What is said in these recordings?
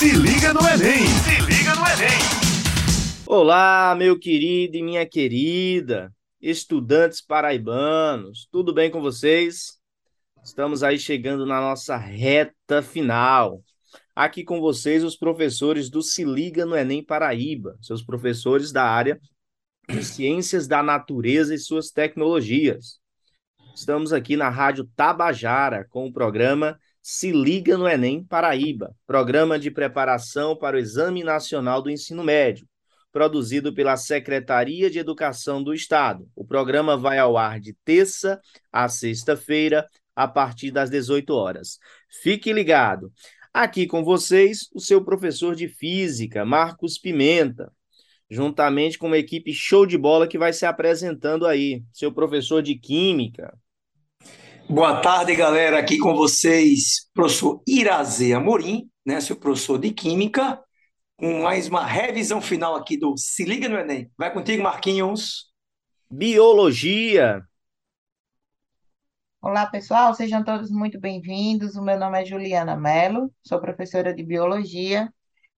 Se liga no Enem! Se liga no Enem! Olá, meu querido e minha querida, estudantes paraibanos, tudo bem com vocês? Estamos aí chegando na nossa reta final. Aqui com vocês os professores do Se Liga no Enem Paraíba, seus professores da área de Ciências da Natureza e suas tecnologias. Estamos aqui na Rádio Tabajara com o programa Se Liga no Enem Paraíba, programa de preparação para o Exame Nacional do Ensino Médio, produzido pela Secretaria de Educação do Estado. O programa vai ao ar de terça a sexta-feira, a partir das 18 horas. Fique ligado. Aqui com vocês, o seu professor de física, Marcos Pimenta, juntamente com uma equipe show de bola que vai se apresentando aí. Seu professor de química, Boa tarde, galera. Aqui com vocês, professor Irazê Amorim, né, seu professor de Química, com mais uma revisão final aqui do Se Liga no Enem. Vai contigo, Marquinhos. Biologia. Olá, pessoal, sejam todos muito bem-vindos. O meu nome é Juliana Mello, sou professora de Biologia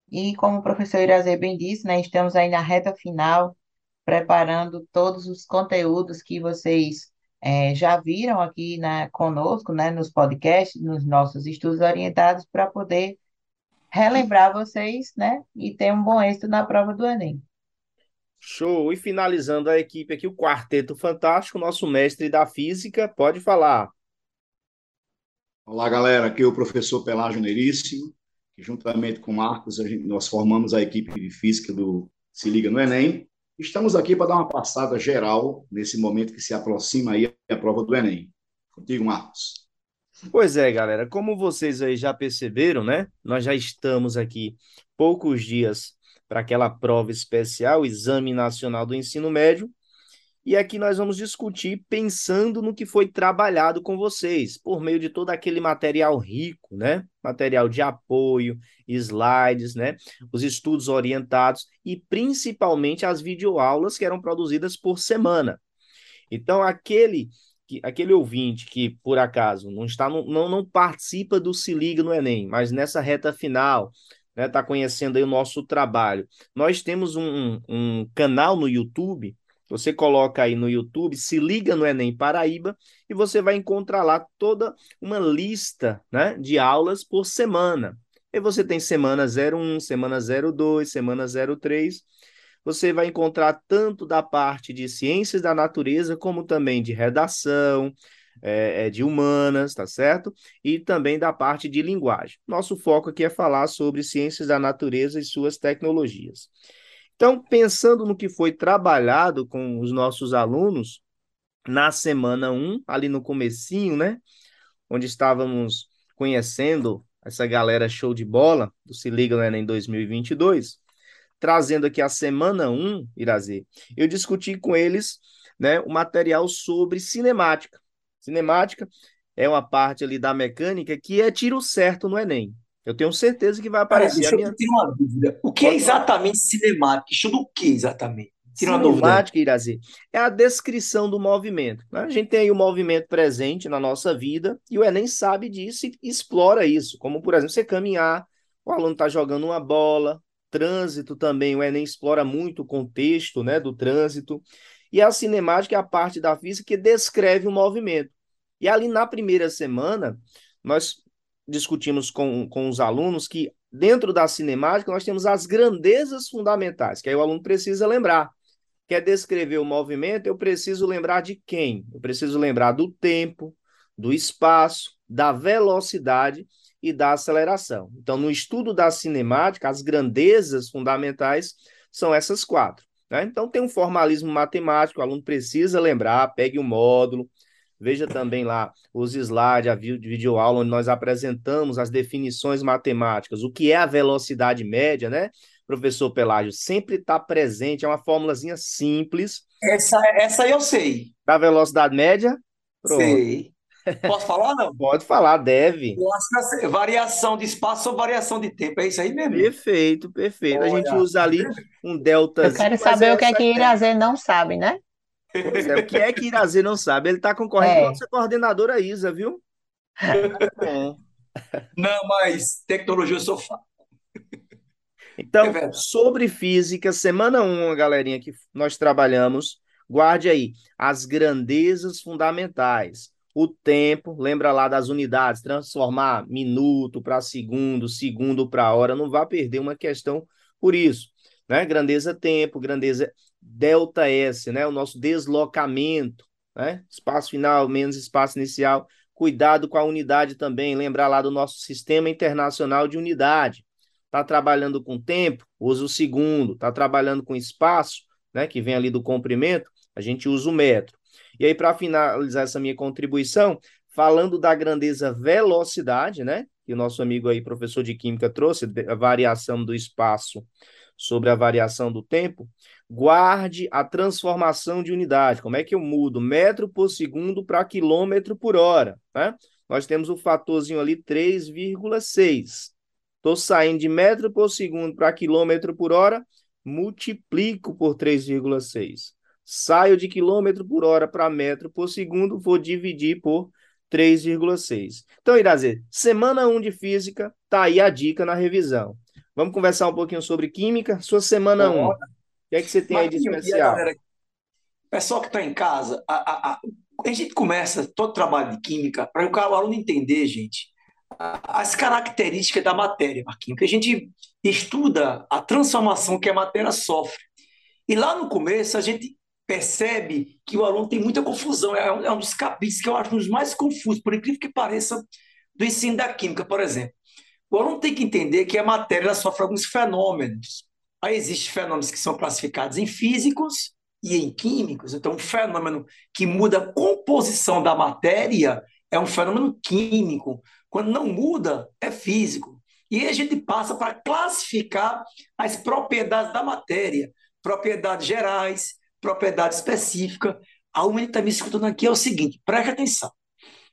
e, como o professor Irazê bem disse, né, estamos aí na reta final, preparando todos os conteúdos que vocês é, já viram aqui né, conosco, né, nos podcasts, nos nossos estudos orientados, para poder relembrar vocês, né, e ter um bom êxito na prova do Enem. Show! E finalizando a equipe aqui, o Quarteto Fantástico, nosso mestre da física, pode falar. Olá, galera, aqui é o professor Pelágio Neríssimo, que juntamente com o Marcos, gente, nós formamos a equipe de física do Se Liga no Enem, Estamos aqui para dar uma passada geral nesse momento que se aproxima aí a prova do Enem. Contigo, Marcos. Pois é, galera, como vocês aí já perceberam, né? Nós já estamos aqui poucos dias para aquela prova especial, Exame Nacional do Ensino Médio, e aqui nós vamos discutir pensando no que foi trabalhado com vocês, por meio de todo aquele material rico, né? Material de apoio, slides, né? Os estudos orientados e principalmente as videoaulas que eram produzidas por semana. Então, aquele aquele ouvinte que, por acaso, não está não, não participa do Se Liga no Enem, mas nessa reta final, né, está conhecendo aí o nosso trabalho. Nós temos um, um canal no YouTube você coloca aí no YouTube, se liga no Enem Paraíba e você vai encontrar lá toda uma lista né, de aulas por semana. E você tem semana 01, semana 02, semana 03. Você vai encontrar tanto da parte de ciências da natureza, como também de redação, é, de humanas, tá certo? E também da parte de linguagem. Nosso foco aqui é falar sobre ciências da natureza e suas tecnologias. Então, pensando no que foi trabalhado com os nossos alunos na semana 1, ali no comecinho, né? Onde estávamos conhecendo essa galera show de bola do Se Liga no Enem 2022, trazendo aqui a semana 1, Irazê, eu discuti com eles né, o material sobre cinemática. Cinemática é uma parte ali da mecânica que é tiro certo no Enem. Eu tenho certeza que vai aparecer. Eu ter uma dúvida. O que é exatamente cinemática? Estuda o que exatamente? Tira uma dúvida. Cinemática, Irazi, é a descrição do movimento. Né? A gente tem aí o movimento presente na nossa vida e o Enem sabe disso e explora isso. Como, por exemplo, você caminhar, o aluno está jogando uma bola, trânsito também, o Enem explora muito o contexto né, do trânsito. E a cinemática é a parte da física que descreve o movimento. E ali na primeira semana, nós discutimos com, com os alunos que dentro da cinemática nós temos as grandezas fundamentais, que aí o aluno precisa lembrar. Quer descrever o movimento, eu preciso lembrar de quem? Eu preciso lembrar do tempo, do espaço, da velocidade e da aceleração. Então, no estudo da cinemática, as grandezas fundamentais são essas quatro. Né? Então, tem um formalismo matemático, o aluno precisa lembrar, pegue o módulo, Veja também lá os slides, a videoaula, onde nós apresentamos as definições matemáticas, o que é a velocidade média, né? Professor Pelágio, sempre está presente, é uma fórmulazinha simples. Essa, essa eu sei. Da velocidade média? Pronto. Sei. Posso falar, não? Pode falar, deve. Variação de espaço ou variação de tempo, é isso aí mesmo? Perfeito, perfeito. Olha. A gente usa ali um delta. Eu quero saber é o que é que Irazê não sabe, né? Pois é, o que é que Irazê não sabe? Ele está concorrendo é. com a nossa coordenadora Isa, viu? Não, mas tecnologia eu sou fã. Então, É sobre física, semana 1, galerinha, que nós trabalhamos, guarde aí as grandezas fundamentais. O tempo, lembra lá das unidades, transformar minuto para segundo, segundo para hora, não vá perder uma questão por isso, né? Grandeza tempo, grandeza delta S, né? O nosso deslocamento, né? Espaço final menos espaço inicial. Cuidado com a unidade também, lembrar lá do nosso sistema internacional de unidade. Está trabalhando com tempo, usa o segundo. Está trabalhando com espaço, né? Que vem ali do comprimento, a gente usa o metro. E aí, para finalizar essa minha contribuição, falando da grandeza velocidade, né? Que o nosso amigo aí, professor de Química, trouxe, a variação do espaço sobre a variação do tempo, guarde a transformação de unidade. Como é que eu mudo metro por segundo para quilômetro por hora? Né? Nós temos o fatorzinho ali 3,6. Estou saindo de metro por segundo para quilômetro por hora, multiplico por 3,6. Saio de quilômetro por hora para metro por segundo, vou dividir por 3,6. Então, Irazê, semana 1 de física, tá aí a dica na revisão. Vamos conversar um pouquinho sobre química. Sua semana 1, o que é que você tem aí de especial? Galera, pessoal que está em casa, a, a, a, a, gente começa todo trabalho de química para o aluno entender, gente, as características da matéria, Marquinhos, que a gente estuda a transformação que a matéria sofre. E lá no começo a gente percebe que o aluno tem muita confusão. É um, é um dos capítulos que eu acho um dos mais confusos, por incrível que pareça, do ensino da química, por exemplo. O aluno tem que entender que a matéria sofre alguns fenômenos. Aí existem fenômenos que são classificados em físicos e em químicos. Então, um fenômeno que muda a composição da matéria é um fenômeno químico. Quando não muda, é físico. E aí a gente passa para classificar as propriedades da matéria, propriedades gerais, propriedade específica. A que está me escutando aqui é o seguinte: preste atenção.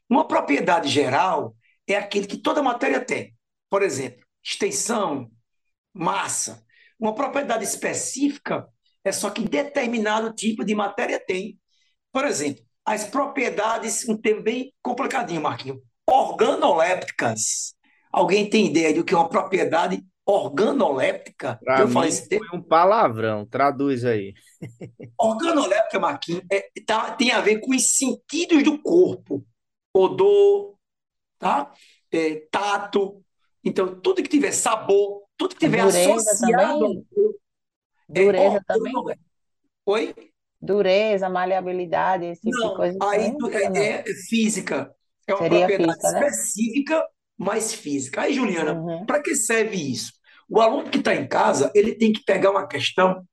Uma propriedade geral é aquele que toda matéria tem. Por exemplo, extensão, massa. Uma propriedade específica é só que determinado tipo de matéria tem. Por exemplo, as propriedades, um termo bem complicadinho, Marquinhos, organolépticas. Alguém tem ideia do que é uma propriedade organoléptica? Pra eu falei, foi um palavrão, traduz aí. Organoléptica, Marquinhos, é, tá, tem a ver com os sentidos do corpo. Odor, tá? É, tato. Então, tudo que tiver sabor, tudo que tiver Dureza associado também? é Dureza também? organoléptico. Oi? Dureza, maleabilidade, esse tipo de Não, coisa aí também? é, não? é física. É uma Seria propriedade física, né? específica, mas física. Aí, Juliana, Uhum. para que serve isso? O aluno que está em casa, ele tem que pegar uma questão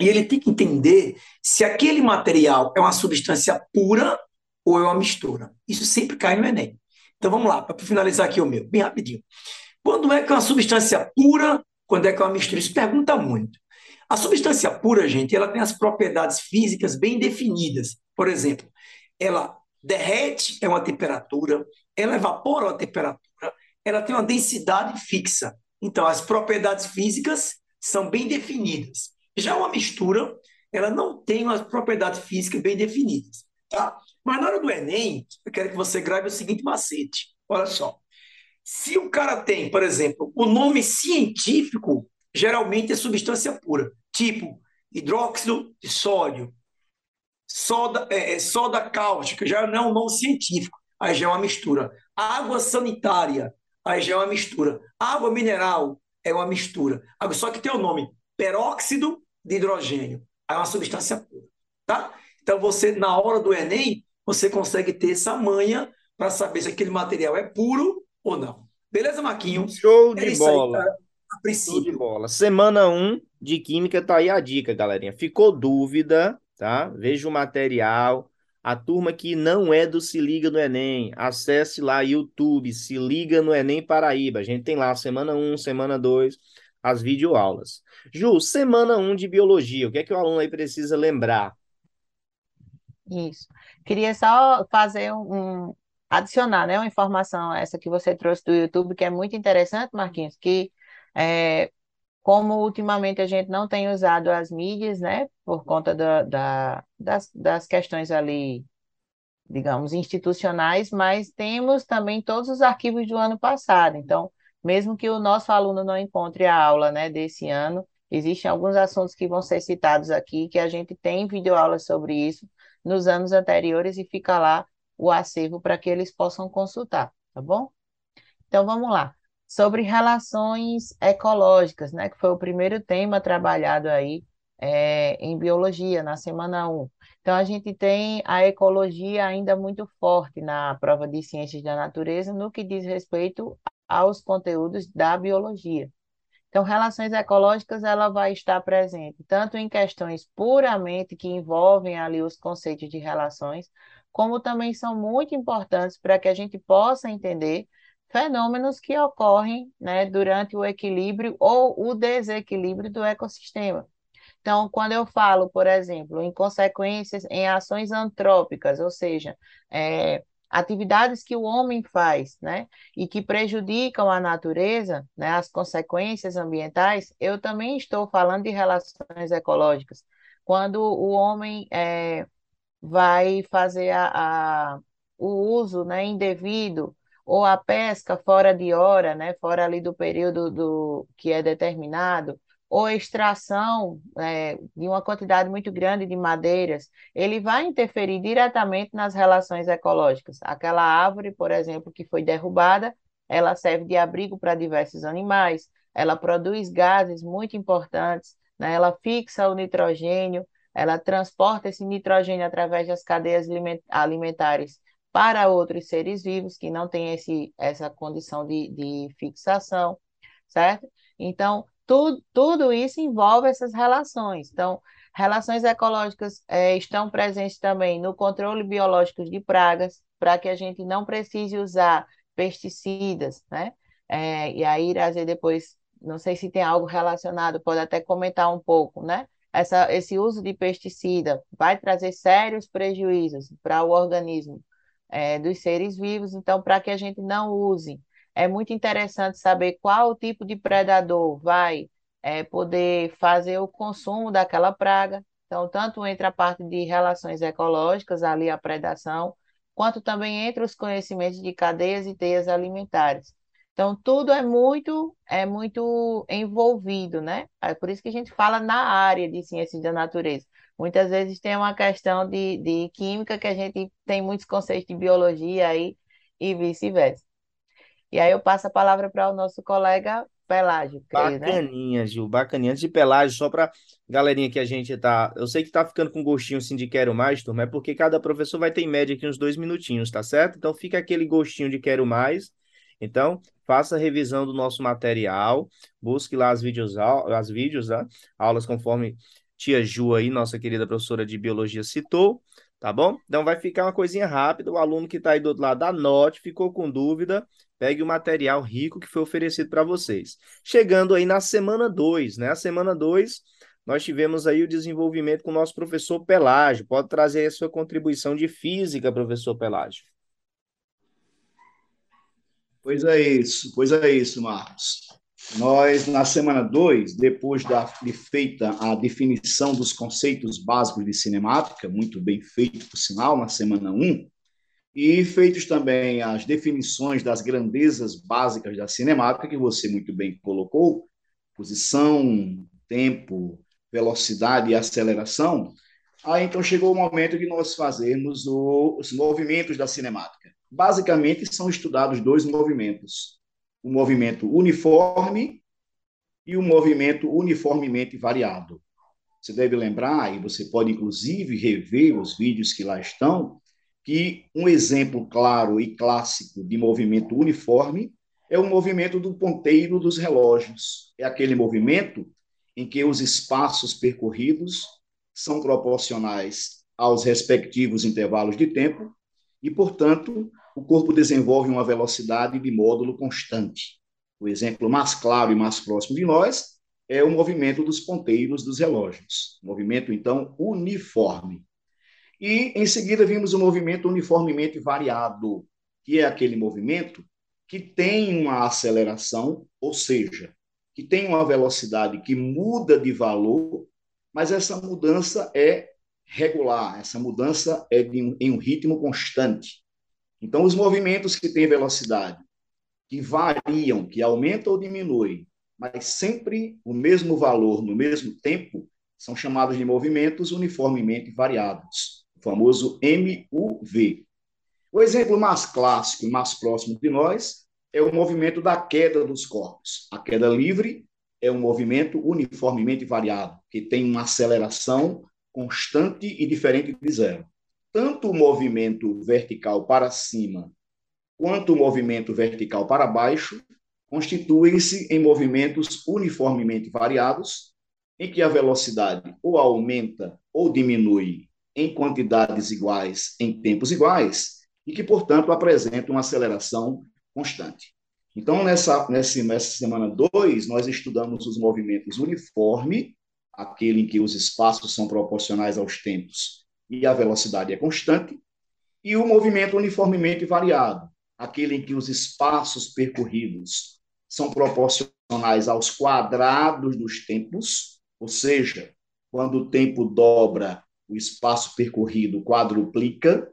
e ele tem que entender se aquele material é uma substância pura ou é uma mistura. Isso sempre cai no Enem. Então vamos lá, para finalizar aqui o meu, bem rapidinho. Quando é que é uma substância pura? Quando é que é uma mistura? Isso pergunta muito. A substância pura, gente, ela tem as propriedades físicas bem definidas. Por exemplo, ela derrete a uma temperatura, ela evapora uma temperatura, ela tem uma densidade fixa. Então, as propriedades físicas são bem definidas. Já uma mistura, ela não tem umas propriedades físicas bem definidas. Tá? Mas na hora do Enem, eu quero que você grave o seguinte macete. Olha só. Se o cara tem, por exemplo, o nome científico, geralmente é substância pura, tipo hidróxido de sódio, soda, é, é, soda cáustica, já não é um nome científico, aí já é uma mistura. Água sanitária, aí já é uma mistura. Água mineral é uma mistura. Só que tem o nome peróxido de hidrogênio, aí é uma substância pura, tá? Então você, na hora do Enem, você consegue ter essa manha para saber se aquele material é puro ou não. Beleza, Marquinhos? Show É de isso aí, bola. cara, a Show de princípio. bola. Semana 1 de Química tá aí a dica, galerinha. Ficou dúvida, tá? Veja o material. A turma que não é do Se Liga no Enem, acesse lá YouTube, Se Liga no Enem Paraíba. A gente tem lá semana 1, semana 2, as videoaulas. Ju, semana 1 de Biologia. O que é que o aluno aí precisa lembrar? Isso. Queria só fazer um, um- adicionar, né, uma informação essa que você trouxe do YouTube, que é muito interessante, Marquinhos, que é, como ultimamente a gente não tem usado as mídias, né, por conta da, da- das, das questões ali, digamos, institucionais, mas temos também todos os arquivos do ano passado. Então, mesmo que o nosso aluno não encontre a aula, né, desse ano, existem alguns assuntos que vão ser citados aqui, que a gente tem videoaulas sobre isso nos anos anteriores e fica lá o acervo para que eles possam consultar, tá bom? Então vamos lá. Sobre relações ecológicas, né, que foi o primeiro tema trabalhado aí é, em biologia, na semana 1. Então, a gente tem a ecologia ainda muito forte na prova de ciências da natureza no que diz respeito aos conteúdos da biologia. Então, relações ecológicas, ela vai estar presente tanto em questões puramente que envolvem ali os conceitos de relações, como também são muito importantes para que a gente possa entender fenômenos que ocorrem né, durante o equilíbrio ou o desequilíbrio do ecossistema. Então, quando eu falo, por exemplo, em consequências em ações antrópicas, ou seja, é, atividades que o homem faz, né, e que prejudicam a natureza, né, as consequências ambientais, eu também estou falando de relações ecológicas. Quando o homem é, vai fazer a, a, o uso, né, indevido ou a pesca fora de hora, né, fora ali do período do, que é determinado, ou extração é, de uma quantidade muito grande de madeiras, ele vai interferir diretamente nas relações ecológicas. Aquela árvore, por exemplo, que foi derrubada, ela serve de abrigo para diversos animais, ela produz gases muito importantes, né? ela fixa o nitrogênio, ela transporta esse nitrogênio através das cadeias alimentares para outros seres vivos que não têm esse, essa condição de, de fixação, certo? Então, tudo, tudo isso envolve essas relações. Então, relações ecológicas é, estão presentes também no controle biológico de pragas, para que a gente não precise usar pesticidas, né? É, e aí, Iraze, depois, não sei se tem algo relacionado, pode até comentar um pouco, né? Essa, esse uso de pesticida vai trazer sérios prejuízos para o organismo é, dos seres vivos, então, para que a gente não use é muito interessante saber qual tipo de predador vai é, poder fazer o consumo daquela praga. Então, tanto entre a parte de relações ecológicas, ali a predação, quanto também entre os conhecimentos de cadeias e teias alimentares. Então, tudo é muito, é muito envolvido, né? É por isso que a gente fala na área de ciências da natureza. Muitas vezes tem uma questão de, de química que a gente tem muitos conceitos de biologia aí e vice-versa. E aí eu passo a palavra para o nosso colega Pelágio, né? Bacaninha, Gil, bacaninha. Antes de Pelágio, só para galerinha que a gente tá. Eu sei que tá ficando com gostinho assim de quero mais, turma, é porque cada professor vai ter em média aqui uns dois minutinhos, tá certo? Então fica aquele gostinho de quero mais. Então, faça a revisão do nosso material, busque lá as vídeos, as vídeos, né? aulas conforme tia Ju aí, nossa querida professora de biologia citou, tá bom? Então vai ficar uma coisinha rápida, o aluno que está aí do outro lado anote, ficou com dúvida, Pegue o material rico que foi oferecido para vocês. Chegando aí na semana 2, né? A semana 2, nós tivemos aí o desenvolvimento com o nosso professor Pelágio. Pode trazer a sua contribuição de física, professor Pelágio. Pois é isso, pois é isso, Marcos. Nós, na semana 2, depois da, de feita a definição dos conceitos básicos de cinemática, muito bem feito, por sinal, na semana 1, um, e feitos também as definições das grandezas básicas da cinemática, que você muito bem colocou, posição, tempo, velocidade e aceleração, aí então chegou o momento de nós fazermos os movimentos da cinemática. Basicamente, são estudados dois movimentos, o movimento uniforme e o movimento uniformemente variado. Você deve lembrar, e você pode inclusive rever os vídeos que lá estão, que um exemplo claro e clássico de movimento uniforme é o movimento do ponteiro dos relógios. É aquele movimento em que os espaços percorridos são proporcionais aos respectivos intervalos de tempo e, portanto, o corpo desenvolve uma velocidade de módulo constante. O exemplo mais claro e mais próximo de nós é o movimento dos ponteiros dos relógios. Movimento, então, uniforme. E, em seguida, vimos o movimento uniformemente variado, que é aquele movimento que tem uma aceleração, ou seja, que tem uma velocidade que muda de valor, mas essa mudança é regular, essa mudança é de, em um ritmo constante. Então, os movimentos que têm velocidade que variam, que aumentam ou diminuem, mas sempre o mesmo valor no mesmo tempo, são chamados de movimentos uniformemente variados, o famoso MUV. O exemplo mais clássico e mais próximo de nós é o movimento da queda dos corpos. A queda livre é um movimento uniformemente variado, que tem uma aceleração constante e diferente de zero. Tanto o movimento vertical para cima quanto o movimento vertical para baixo constituem-se em movimentos uniformemente variados, em que a velocidade ou aumenta ou diminui em quantidades iguais em tempos iguais, e que, portanto, apresentam uma aceleração constante. Então, nessa, nessa, nessa semana 2, nós estudamos os movimentos uniforme, aquele em que os espaços são proporcionais aos tempos e a velocidade é constante, e o movimento uniformemente variado, aquele em que os espaços percorridos são proporcionais aos quadrados dos tempos, ou seja, quando o tempo dobra, o espaço percorrido quadruplica,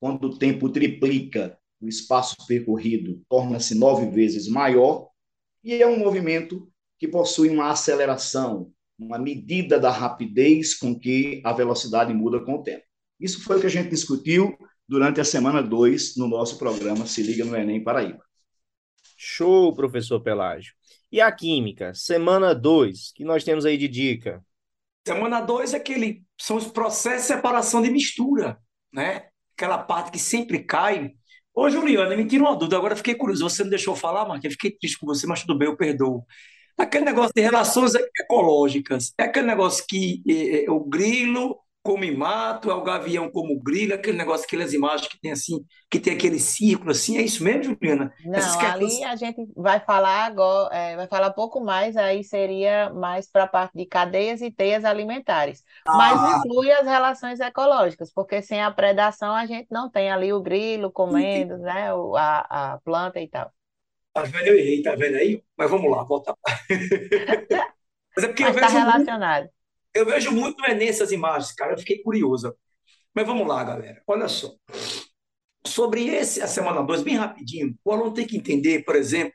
quando o tempo triplica, o espaço percorrido torna-se nove vezes maior, e é um movimento que possui uma aceleração, uma medida da rapidez com que a velocidade muda com o tempo. Isso foi o que a gente discutiu durante a semana 2 no nosso programa Se Liga no Enem Paraíba. Show, professor Pelágio. E a química, semana 2, que nós temos aí de dica? Semana 2 é aquele, são os processos de separação de mistura, né? Aquela parte que sempre cai Ô, Juliana, me tira uma dúvida. Agora fiquei curioso. Você não deixou falar, Marquinhos? Eu fiquei triste com você, mas tudo bem, eu perdoo. Aquele negócio de relações ecológicas. É aquele negócio que é, é, o grilo come mato, é o gavião como grilo, é aquele negócio, aquelas imagens que tem assim, que tem aquele círculo assim, é isso mesmo, Juliana? Não, ali a gente vai falar agora, é, vai falar pouco mais, aí seria mais para a parte de cadeias e teias alimentares. Ah. Mas inclui as relações ecológicas, porque sem a predação a gente não tem ali o grilo comendo, né, a, a planta e tal. Tá vendo? Eu errei, tá vendo aí? Mas vamos lá, volta. Mas é porque Mas eu tá vejo relacionado. Muito... Eu vejo muito no Enem essas imagens, cara. Eu fiquei curiosa. Mas vamos lá, galera. Olha só. Sobre esse, a semana 2, bem rapidinho, o aluno tem que entender, por exemplo,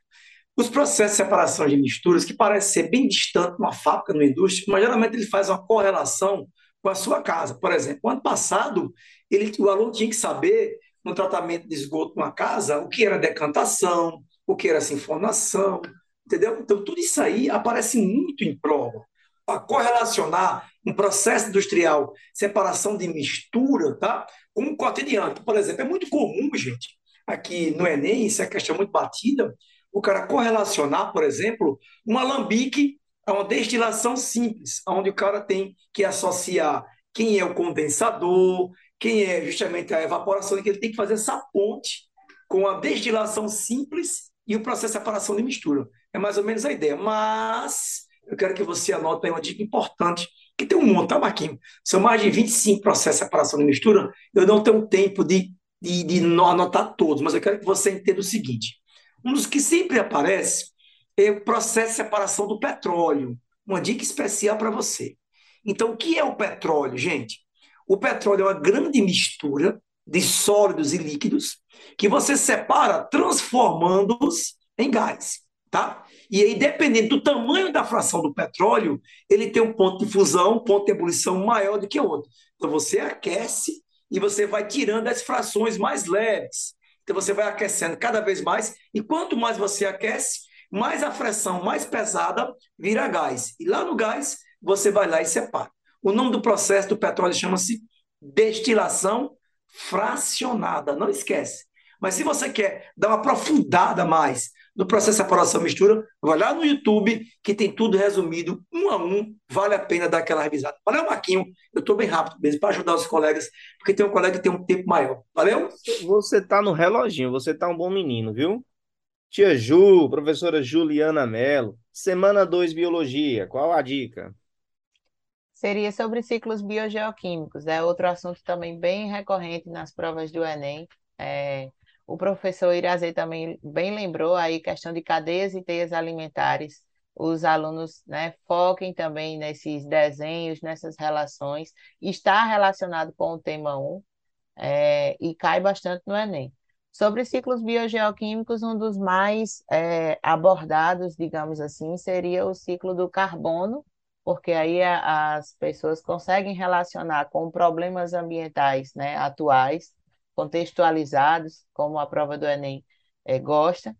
os processos de separação de misturas, que parece ser bem distante numa fábrica, numa indústria, mas geralmente ele faz uma correlação com a sua casa. Por exemplo, ano passado, ele, o aluno tinha que saber, no tratamento de esgoto numa casa, o que era decantação, o que era sinfonação, entendeu? Então, tudo isso aí aparece muito em prova a correlacionar um processo industrial, separação de mistura, tá? com o cotidiano. Por exemplo, é muito comum, gente, aqui no Enem, isso é questão muito batida, o cara correlacionar, por exemplo, um alambique a uma destilação simples, onde o cara tem que associar quem é o condensador, quem é justamente a evaporação, que ele tem que fazer essa ponte com a destilação simples e o processo de separação de mistura. É mais ou menos a ideia. Mas eu quero que você anote aí uma dica importante, que tem um monte, tá, Marquinhos? São mais de 25 processos de separação de mistura, eu não tenho tempo de, de, de anotar todos, mas eu quero que você entenda o seguinte. Um dos que sempre aparece é o processo de separação do petróleo. Uma dica especial para você. Então, o que é o petróleo, gente? O petróleo é uma grande mistura de sólidos e líquidos que você separa transformando-os em gás, tá? E aí, dependendo do tamanho da fração do petróleo, ele tem um ponto de fusão, um ponto de ebulição maior do que o outro. Então, você aquece e você vai tirando as frações mais leves. Então, você vai aquecendo cada vez mais, e quanto mais você aquece, mais a fração mais pesada vira gás. E lá no gás, você vai lá e separa. O nome do processo do petróleo chama-se destilação fracionada. Não esquece. Mas se você quer dar uma aprofundada mais no processo de separação mistura, vai lá no YouTube, que tem tudo resumido, um a um, vale a pena dar aquela revisada. Valeu, Marquinho, eu estou bem rápido mesmo, para ajudar os colegas, porque tem um colega que tem um tempo maior. Valeu? Você está no reloginho, você está um bom menino, viu? Tia Ju, professora Juliana Mello, semana 2 Biologia, qual a dica? Seria sobre ciclos biogeoquímicos, é outro assunto também bem recorrente nas provas do Enem. É, o professor Irazê também bem lembrou aí questão de cadeias e teias alimentares. Os alunos né, foquem também nesses desenhos, nessas relações. Está relacionado com o tema 1 é, e cai bastante no Enem. Sobre ciclos biogeoquímicos, um dos mais é, abordados, digamos assim, seria o ciclo do carbono, porque aí a, as pessoas conseguem relacionar com problemas ambientais né, atuais, contextualizados, como a prova do Enem é, gosta.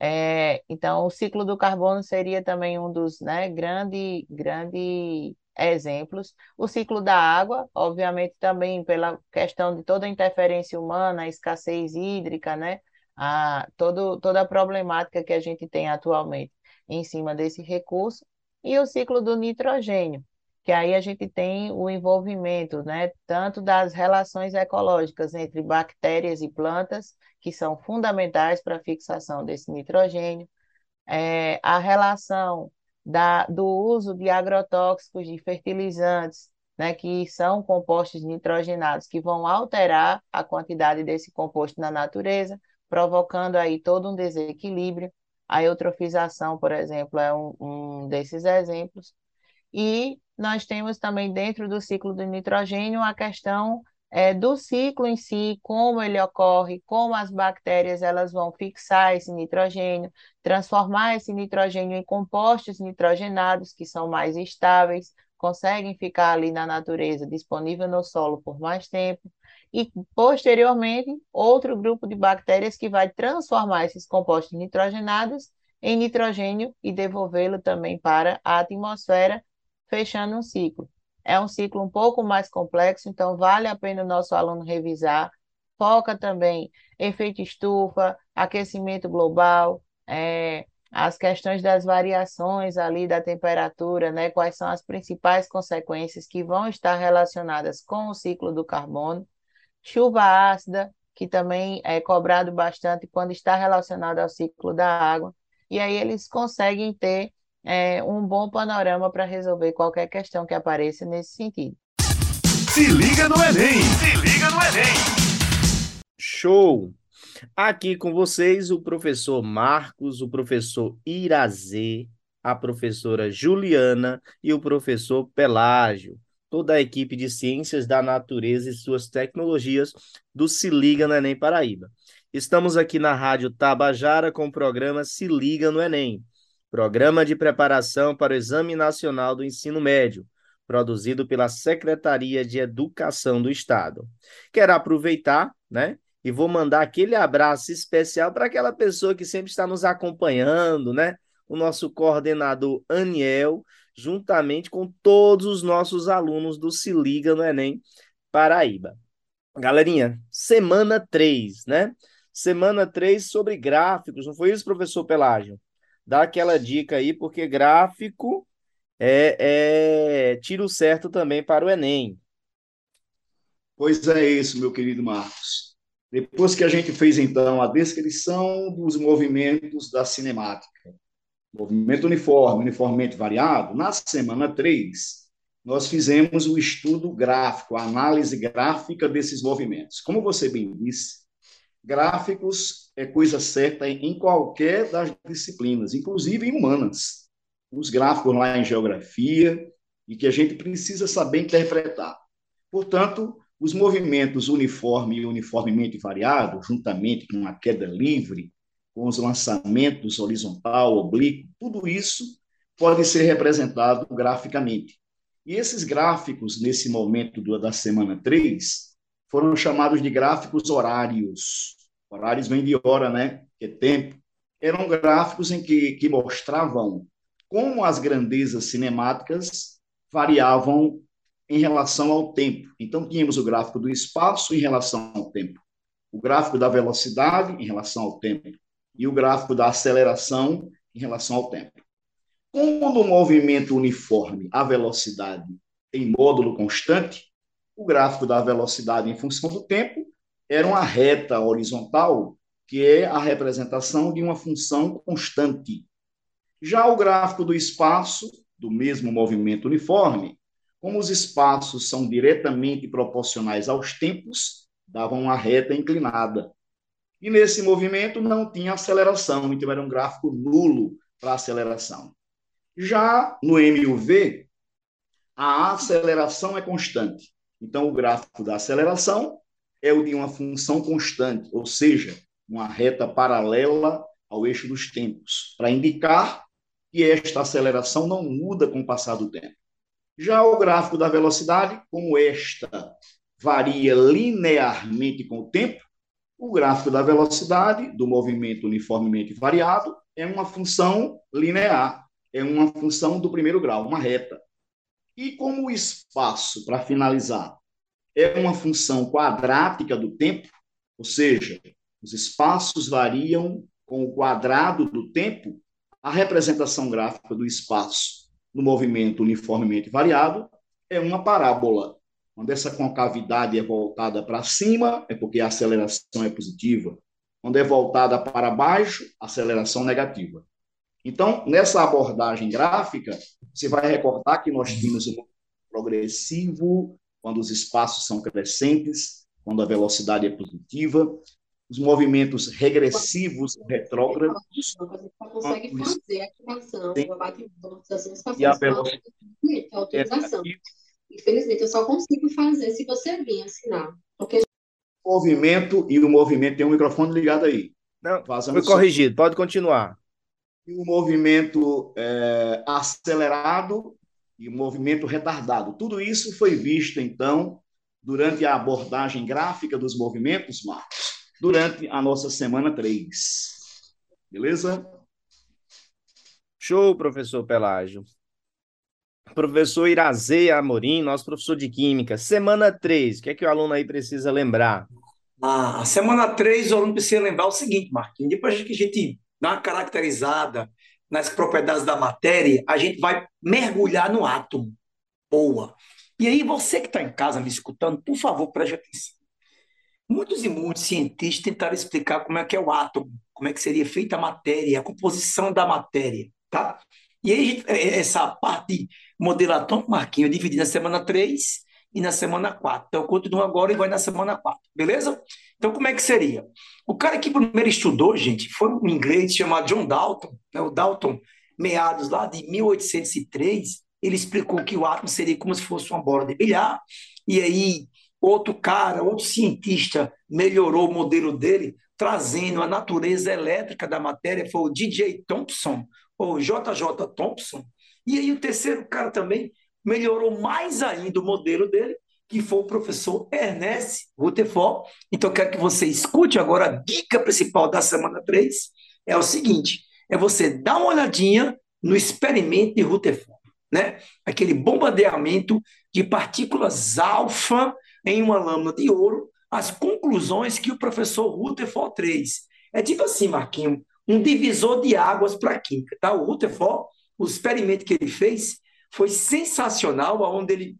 É, então, o ciclo do carbono seria também um dos né, grande, grande exemplos. O ciclo da água, obviamente, também pela questão de toda a interferência humana, a escassez hídrica, né? A, todo, toda a problemática que a gente tem atualmente em cima desse recurso. E o ciclo do nitrogênio, que aí a gente tem o envolvimento, né, tanto das relações ecológicas entre bactérias e plantas, que são fundamentais para a fixação desse nitrogênio, é, a relação da, do uso de agrotóxicos, de fertilizantes, né, que são compostos nitrogenados, que vão alterar a quantidade desse composto na natureza, provocando aí todo um desequilíbrio. A eutrofização, por exemplo, é um, um desses exemplos. E nós temos também dentro do ciclo do nitrogênio a questão é, do ciclo em si, como ele ocorre, como as bactérias elas vão fixar esse nitrogênio, transformar esse nitrogênio em compostos nitrogenados que são mais estáveis, conseguem ficar ali na natureza, disponível no solo por mais tempo, e posteriormente outro grupo de bactérias que vai transformar esses compostos nitrogenados em nitrogênio e devolvê-lo também para a atmosfera, fechando um ciclo. É um ciclo um pouco mais complexo, então vale a pena o nosso aluno revisar. Foca também efeito estufa, aquecimento global, é, as questões das variações ali da temperatura, né? Quais são as principais consequências que vão estar relacionadas com o ciclo do carbono. Chuva ácida, que também é cobrado bastante quando está relacionado ao ciclo da água. E aí eles conseguem ter é, um bom panorama para resolver qualquer questão que apareça nesse sentido. Se liga no Enem! Se liga no Enem! Show! Aqui com vocês o professor Marcos, o professor Irazê, a professora Juliana e o professor Pelágio, toda a equipe de Ciências da Natureza e suas tecnologias do Se Liga no Enem Paraíba. Estamos aqui na Rádio Tabajara com o programa Se Liga no Enem Programa de Preparação para o Exame Nacional do Ensino Médio, produzido pela Secretaria de Educação do Estado. Quero aproveitar, né? E vou mandar aquele abraço especial para aquela pessoa que sempre está nos acompanhando, né? O nosso coordenador Aniel, juntamente com todos os nossos alunos do Se Liga no Enem Paraíba. Galerinha, semana 3, né? Semana 3 sobre gráficos, não foi isso, professor Pelágio? dá aquela dica aí, porque gráfico é, é tiro certo também para o Enem. Pois é isso, meu querido Marcos. Depois que a gente fez, então, a descrição dos movimentos da cinemática, movimento uniforme, uniformemente variado, na semana 3, nós fizemos o estudo gráfico, a análise gráfica desses movimentos. Como você bem disse, Gráficos é coisa certa em qualquer das disciplinas, inclusive em humanas. Os gráficos lá em geografia e que a gente precisa saber interpretar. Portanto, os movimentos uniforme e uniformemente variado, juntamente com a queda livre, com os lançamentos horizontal, oblíquo, tudo isso pode ser representado graficamente. E esses gráficos, nesse momento da semana 3, foram chamados de gráficos horários. Horários vem de hora, né? Que é tempo. Eram gráficos em que, que mostravam como as grandezas cinemáticas variavam em relação ao tempo. Então, tínhamos o gráfico do espaço em relação ao tempo, o gráfico da velocidade em relação ao tempo e o gráfico da aceleração em relação ao tempo. Como no movimento uniforme a velocidade tem módulo constante, o gráfico da velocidade em função do tempo era uma reta horizontal, que é a representação de uma função constante. Já o gráfico do espaço, do mesmo movimento uniforme, como os espaços são diretamente proporcionais aos tempos, davam uma reta inclinada. E nesse movimento não tinha aceleração, então era um gráfico nulo para aceleração. Já no MUV, a aceleração é constante. Então, o gráfico da aceleração é o de uma função constante, ou seja, uma reta paralela ao eixo dos tempos, para indicar que esta aceleração não muda com o passar do tempo. Já o gráfico da velocidade, como esta varia linearmente com o tempo, o gráfico da velocidade do movimento uniformemente variado é uma função linear, é uma função do primeiro grau, uma reta. E como o espaço, para finalizar, é uma função quadrática do tempo, ou seja, os espaços variam com o quadrado do tempo, a representação gráfica do espaço no movimento uniformemente variado é uma parábola. Quando essa concavidade é voltada para cima, é porque a aceleração é positiva. Quando é voltada para baixo, aceleração negativa. Então, nessa abordagem gráfica, você vai recordar que nós tínhamos um progressivo, quando os espaços são crescentes, quando a velocidade é positiva, os movimentos regressivos, retrógrados. Consegue fazer a ativação, e a velocidade. Infelizmente, eu só consigo fazer se você vir assinar. Porque... O movimento e o movimento tem um microfone ligado aí. Não, foi corrigido, pode continuar. E o movimento é, acelerado e o movimento retardado. Tudo isso foi visto, então, durante a abordagem gráfica dos movimentos, Marcos, durante a nossa semana 3. Beleza? Show, professor Pelágio. Professor Irazê Amorim, nosso professor de Química. Semana 3, o que é que o aluno aí precisa lembrar? Ah, a semana 3, o aluno precisa lembrar o seguinte, Marquinhos. Depois que a gente dá uma caracterizada nas propriedades da matéria, a gente vai mergulhar no átomo. Boa. E aí, você que está em casa me escutando, por favor, preste atenção. Muitos e muitos cientistas tentaram explicar como é que é o átomo, como é que seria feita a matéria, a composição da matéria, tá? E aí, é, essa parte modelatão, Marquinho, eu dividi na semana 3 e na semana 4. Então, eu continuo agora e vai na semana 4, beleza? Então, como é que seria? O cara que primeiro estudou, gente, foi um inglês chamado John Dalton, né? o Dalton, meados lá de 1803, ele explicou que o átomo seria como se fosse uma bola de bilhar, e aí outro cara, outro cientista melhorou o modelo dele, trazendo a natureza elétrica da matéria, foi o DJ Thompson, ou JJ Thompson. E aí o terceiro cara também melhorou mais ainda o modelo dele, que foi o professor Ernest Rutherford. Então, quero que você escute agora a dica principal da semana 3, é o seguinte, é você dar uma olhadinha no experimento de Rutherford, né? Aquele bombardeamento de partículas alfa em uma lâmina de ouro, as conclusões que o professor Rutherford fez. É tipo assim, Marquinhos, um divisor de águas para a química. Tá? O Rutherford, o experimento que ele fez foi sensacional, onde ele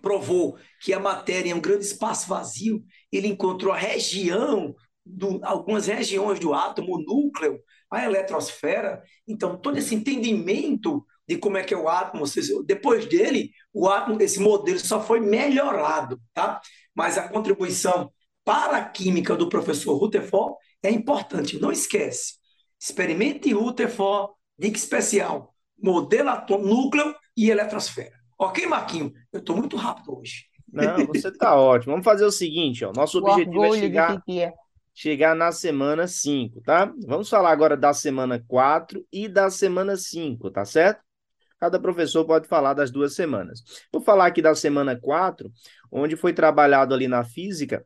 provou que a matéria é um grande espaço vazio, ele encontrou a região, do, algumas regiões do átomo, o núcleo, a eletrosfera. Então, todo esse entendimento de como é que é o átomo, depois dele, o átomo, esse modelo só foi melhorado, tá? Mas a contribuição para a química do professor Rutherford é importante, não esquece. Experimente Rutherford, dica especial, modelo atômico, núcleo e eletrosfera. Ok, Marquinho? Eu estou muito rápido hoje. Não, você está ótimo. Vamos fazer o seguinte, ó. Nosso o objetivo é chegar, chegar na semana 5, tá? Vamos falar agora da semana 4 e da semana 5, tá certo? Cada professor pode falar das duas semanas. Vou falar aqui da semana 4, onde foi trabalhado ali na física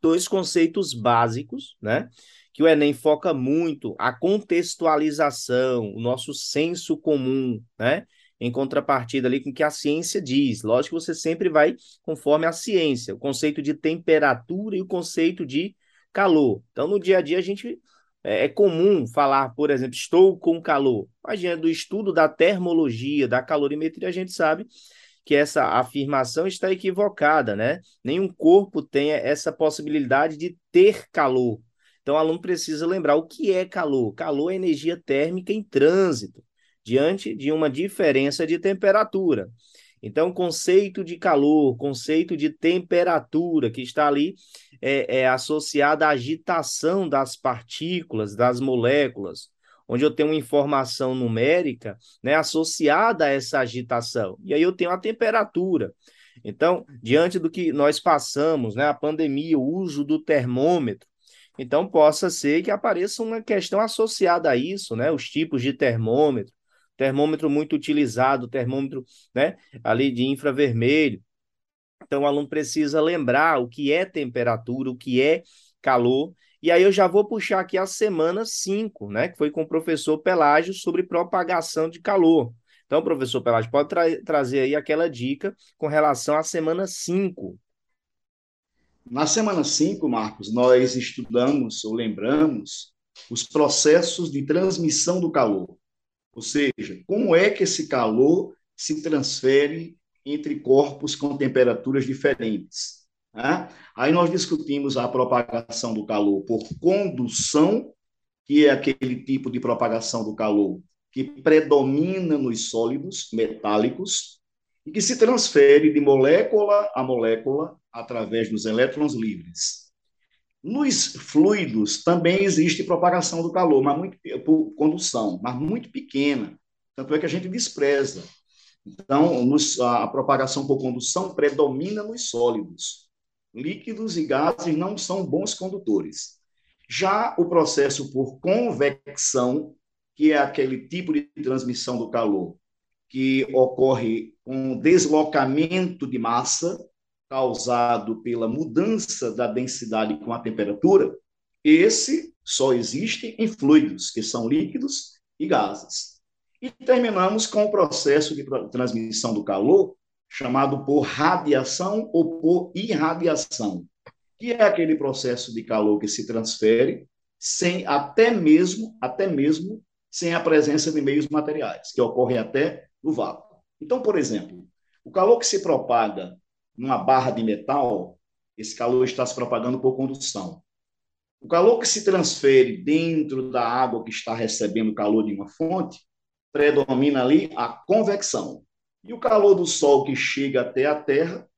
dois conceitos básicos, né? Que o Enem foca muito a contextualização, o nosso senso comum, né? Em contrapartida ali com o que a ciência diz. Lógico que você sempre vai conforme a ciência, o conceito de temperatura e o conceito de calor. Então, no dia a dia, a gente é, é comum falar, por exemplo, estou com calor. Imagina, do estudo da termologia, da calorimetria, a gente sabe que essa afirmação está equivocada, né? Nenhum corpo tem essa possibilidade de ter calor. Então, o aluno precisa lembrar o que é calor. Calor é energia térmica em trânsito, diante de uma diferença de temperatura. Então, conceito de calor, conceito de temperatura, que está ali é, é associado à agitação das partículas, das moléculas, onde eu tenho uma informação numérica né, associada a essa agitação. E aí eu tenho a temperatura. Então, diante do que nós passamos, né, a pandemia, o uso do termômetro, Então, possa ser que apareça uma questão associada a isso, né? Os tipos de termômetro, termômetro muito utilizado, termômetro, né? Ali de infravermelho. Então, o aluno precisa lembrar o que é temperatura, o que é calor. E aí eu já vou puxar aqui a semana 5, né? Que foi com o professor Pelágio sobre propagação de calor. Então, professor Pelágio, pode tra trazer aí aquela dica com relação à semana 5. Na semana 5, Marcos, nós estudamos ou lembramos os processos de transmissão do calor. Ou seja, como é que esse calor se transfere entre corpos com temperaturas diferentes. Né? Aí nós discutimos a propagação do calor por condução, que é aquele tipo de propagação do calor que predomina nos sólidos metálicos e que se transfere de molécula a molécula através dos elétrons livres. Nos fluidos também existe propagação do calor, mas muito por condução, mas muito pequena. Tanto é que a gente despreza. Então, nos, a propagação por condução predomina nos sólidos. Líquidos e gases não são bons condutores. Já o processo por convecção, que é aquele tipo de transmissão do calor que ocorre com deslocamento de massa, causado pela mudança da densidade com a temperatura, esse só existe em fluidos, que são líquidos e gases. E terminamos com o processo de transmissão do calor, chamado por radiação ou por irradiação, que é aquele processo de calor que se transfere sem até mesmo, até mesmo sem a presença de meios materiais, que ocorre até no vácuo. Então, por exemplo, o calor que se propaga numa barra de metal, esse calor está se propagando por condução. O calor que se transfere dentro da água que está recebendo calor de uma fonte, predomina ali a convecção. E o calor do Sol que chega até a Terra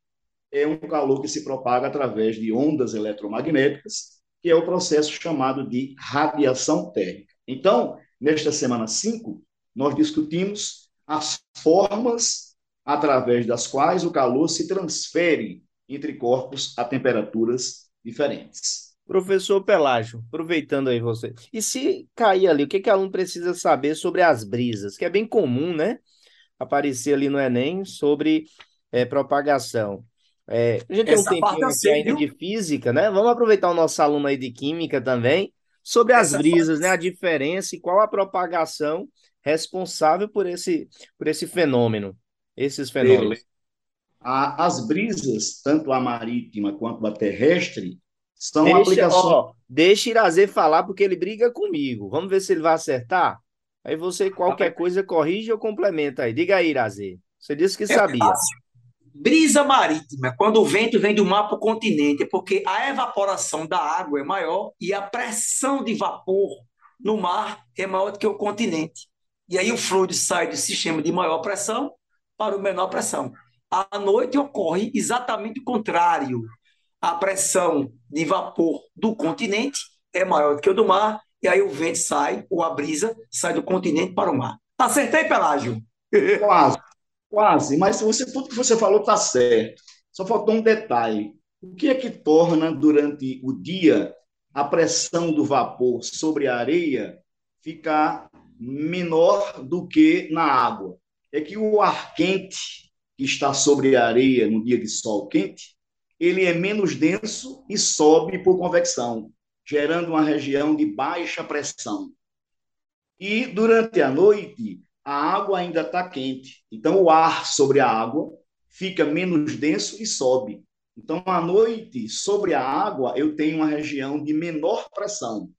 é um calor que se propaga através de ondas eletromagnéticas, que é o processo chamado de radiação térmica. Então, nesta semana 5, nós discutimos as formas através das quais o calor se transfere entre corpos a temperaturas diferentes. Professor Pelágio, aproveitando aí você, e se cair ali, o que, que o aluno precisa saber sobre as brisas? Que é bem comum, né? Aparecer ali no Enem sobre é, propagação. É, a gente Essa tem um tempinho aqui ainda de física, né? Vamos aproveitar o nosso aluno aí de química também, sobre as Essa brisas, né? A diferença e qual a propagação responsável por esse, por esse fenômeno esses fenômenos? as brisas, tanto a marítima quanto a terrestre, são deixa, aplicações. Ó, deixa Irazê falar, porque ele briga comigo. Vamos ver se ele vai acertar? Aí você, qualquer coisa, corrige ou complementa aí. Diga aí, Irazê. Você disse que é sabia. Fácil. Brisa marítima, quando o vento vem do mar para o continente, é porque a evaporação da água é maior e a pressão de vapor no mar é maior do que o continente. E aí o fluido sai do sistema de maior pressão para o menor pressão. À noite ocorre exatamente o contrário. A pressão de vapor do continente é maior do que o do mar, e aí o vento sai, ou a brisa sai do continente para o mar. Acertei, Pelágio? Quase, quase. Mas você, tudo que você falou está certo. Só faltou um detalhe. O que é que torna, durante o dia, a pressão do vapor sobre a areia ficar menor do que na água? É que o ar quente que está sobre a areia no dia de sol quente, ele é menos denso e sobe por convecção, gerando uma região de baixa pressão. E durante a noite, a água ainda está quente. Então, o ar sobre a água fica menos denso e sobe. Então, à noite, sobre a água, eu tenho uma região de menor pressão,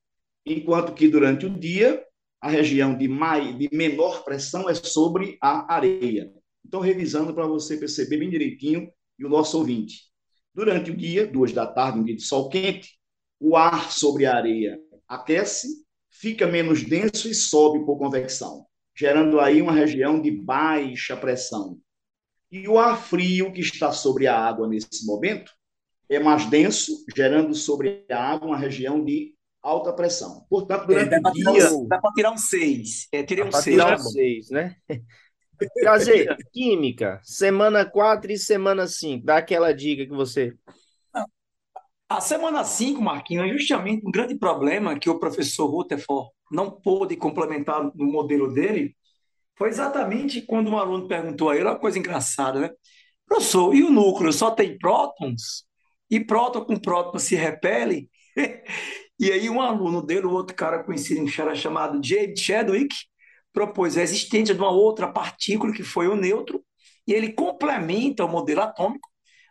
enquanto que durante o dia a região de, mai, de menor pressão é sobre a areia. Então, revisando para você perceber bem direitinho e o nosso ouvinte. Durante o dia, duas da tarde, um dia de sol quente, o ar sobre a areia aquece, fica menos denso e sobe por convecção, gerando aí uma região de baixa pressão. E o ar frio que está sobre a água nesse momento é mais denso, gerando sobre a água uma região de alta pressão. Portanto, durante é, o dia. dá para tirar um 6. É, tirei um 6. Tirar um 6, né? Prazer, química, semana 4 e semana 5. Dá aquela dica que você. A semana 5, Marquinhos, é justamente um grande problema que o professor Rutherford não pôde complementar no modelo dele, foi exatamente quando um aluno perguntou a ele, uma coisa engraçada, né? Professor, e o núcleo só tem prótons? E próton com próton se repele? e aí um aluno dele, o outro cara conhecido um cara chamado James Chadwick, propôs a existência de uma outra partícula que foi o nêutron, e ele complementa o modelo atômico,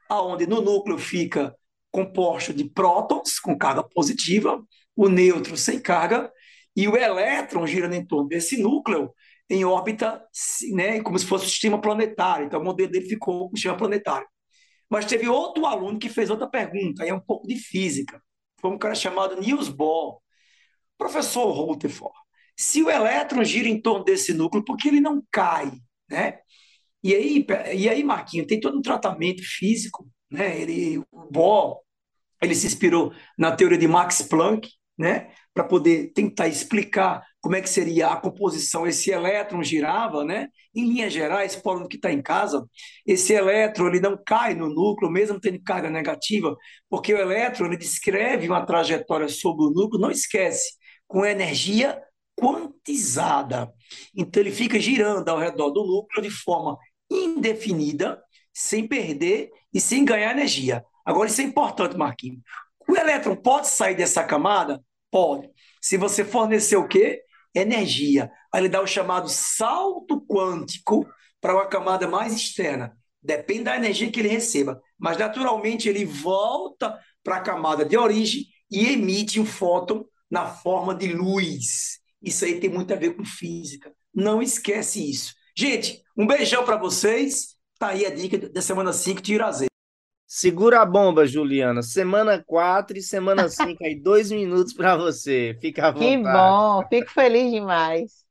aonde no núcleo fica composto de prótons com carga positiva, o nêutron sem carga, e o elétron girando em torno desse núcleo em órbita, né, como se fosse um sistema planetário. Então, o modelo dele ficou com um sistema planetário. Mas teve outro aluno que fez outra pergunta, aí é um pouco de física. Foi um cara chamado Niels Bohr. Professor Rutherford, se o elétron gira em torno desse núcleo, por que ele não cai? Né? E aí, e aí, Marquinhos, tem todo um tratamento físico, né? Ele, o Bohr, ele se inspirou na teoria de Max Planck, né? Para poder tentar explicar como é que seria a composição, esse elétron girava, né? Em linhas gerais, por que está em casa, esse elétron ele não cai no núcleo, mesmo tendo carga negativa, porque o elétron ele descreve uma trajetória sobre o núcleo, não esquece, com energia quantizada. Então ele fica girando ao redor do núcleo de forma indefinida, sem perder e sem ganhar energia. Agora, isso é importante, Marquinhos. O elétron pode sair dessa camada? Pode. Se você fornecer o quê? Energia. Aí ele dá o chamado salto quântico para uma camada mais externa. Depende da energia que ele receba. Mas, naturalmente, ele volta para a camada de origem e emite um fóton na forma de luz. Isso aí tem muito a ver com física. Não esquece isso. Gente, um beijão para vocês. Tá aí a dica da semana 5 de Irazê. Segura a bomba, Juliana. Semana 4 e semana 5 aí, dois minutos para você. Fica à vontade. Que bom, fico feliz demais.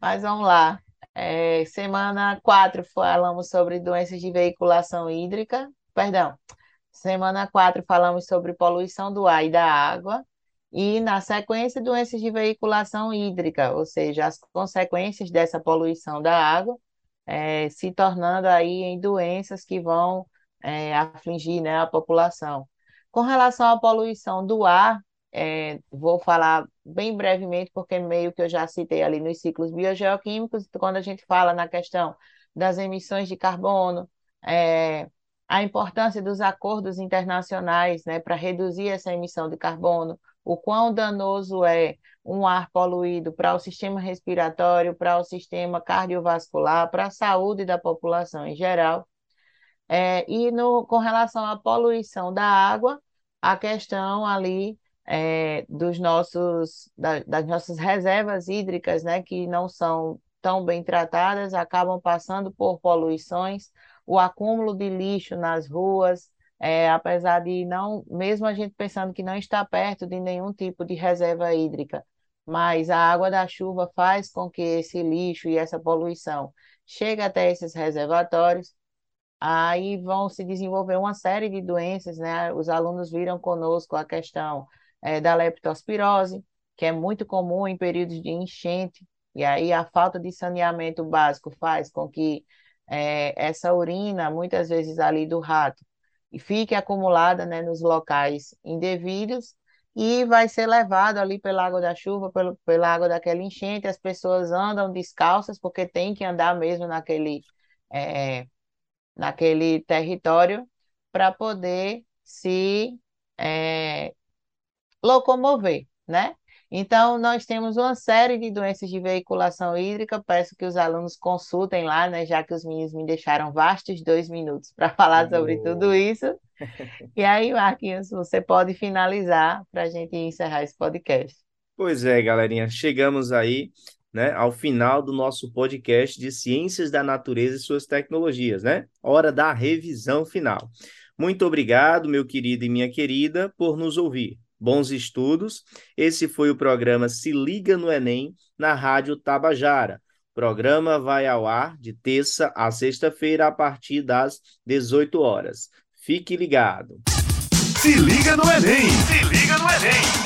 Mas vamos lá. É, semana 4 falamos sobre doenças de veiculação hídrica. Perdão. Semana 4 falamos sobre poluição do ar e da água. E na sequência, doenças de veiculação hídrica, ou seja, as consequências dessa poluição da água, é, se tornando aí em doenças que vão é, afligir né, a população. Com relação à poluição do ar, é, vou falar bem brevemente, porque meio que eu já citei ali nos ciclos biogeoquímicos, quando a gente fala na questão das emissões de carbono, é, a importância dos acordos internacionais né, para reduzir essa emissão de carbono, o quão danoso é um ar poluído para o sistema respiratório, para o sistema cardiovascular, para a saúde da população em geral. É, e no, com relação à poluição da água, a questão ali é, dos nossos, da, das nossas reservas hídricas, né, que não são tão bem tratadas, acabam passando por poluições, o acúmulo de lixo nas ruas, é, apesar de não, mesmo a gente pensando que não está perto de nenhum tipo de reserva hídrica, mas a água da chuva faz com que esse lixo e essa poluição chegue até esses reservatórios aí vão se desenvolver uma série de doenças, né? Os alunos viram conosco a questão é, da leptospirose, que é muito comum em períodos de enchente, e aí a falta de saneamento básico faz com que é, essa urina, muitas vezes ali do rato, fique acumulada né, nos locais indevidos e vai ser levado ali pela água da chuva, pelo, pela água daquela enchente, as pessoas andam descalças, porque tem que andar mesmo naquele... É, naquele território para poder se é, locomover, né? Então, nós temos uma série de doenças de veiculação hídrica, peço que os alunos consultem lá, né, já que os meninos me deixaram vastos dois minutos para falar sobre tudo isso. E aí, Marquinhos, você pode finalizar para a gente encerrar esse podcast. Pois é, galerinha, chegamos aí né, ao final do nosso podcast de Ciências da Natureza e suas tecnologias, né? Hora da revisão final. Muito obrigado, meu querido e minha querida, por nos ouvir. Bons estudos. Esse foi o programa Se Liga no Enem na Rádio Tabajara. O programa vai ao ar de terça a sexta-feira a partir das 18 horas. Fique ligado. Se liga no Enem! Se liga no Enem!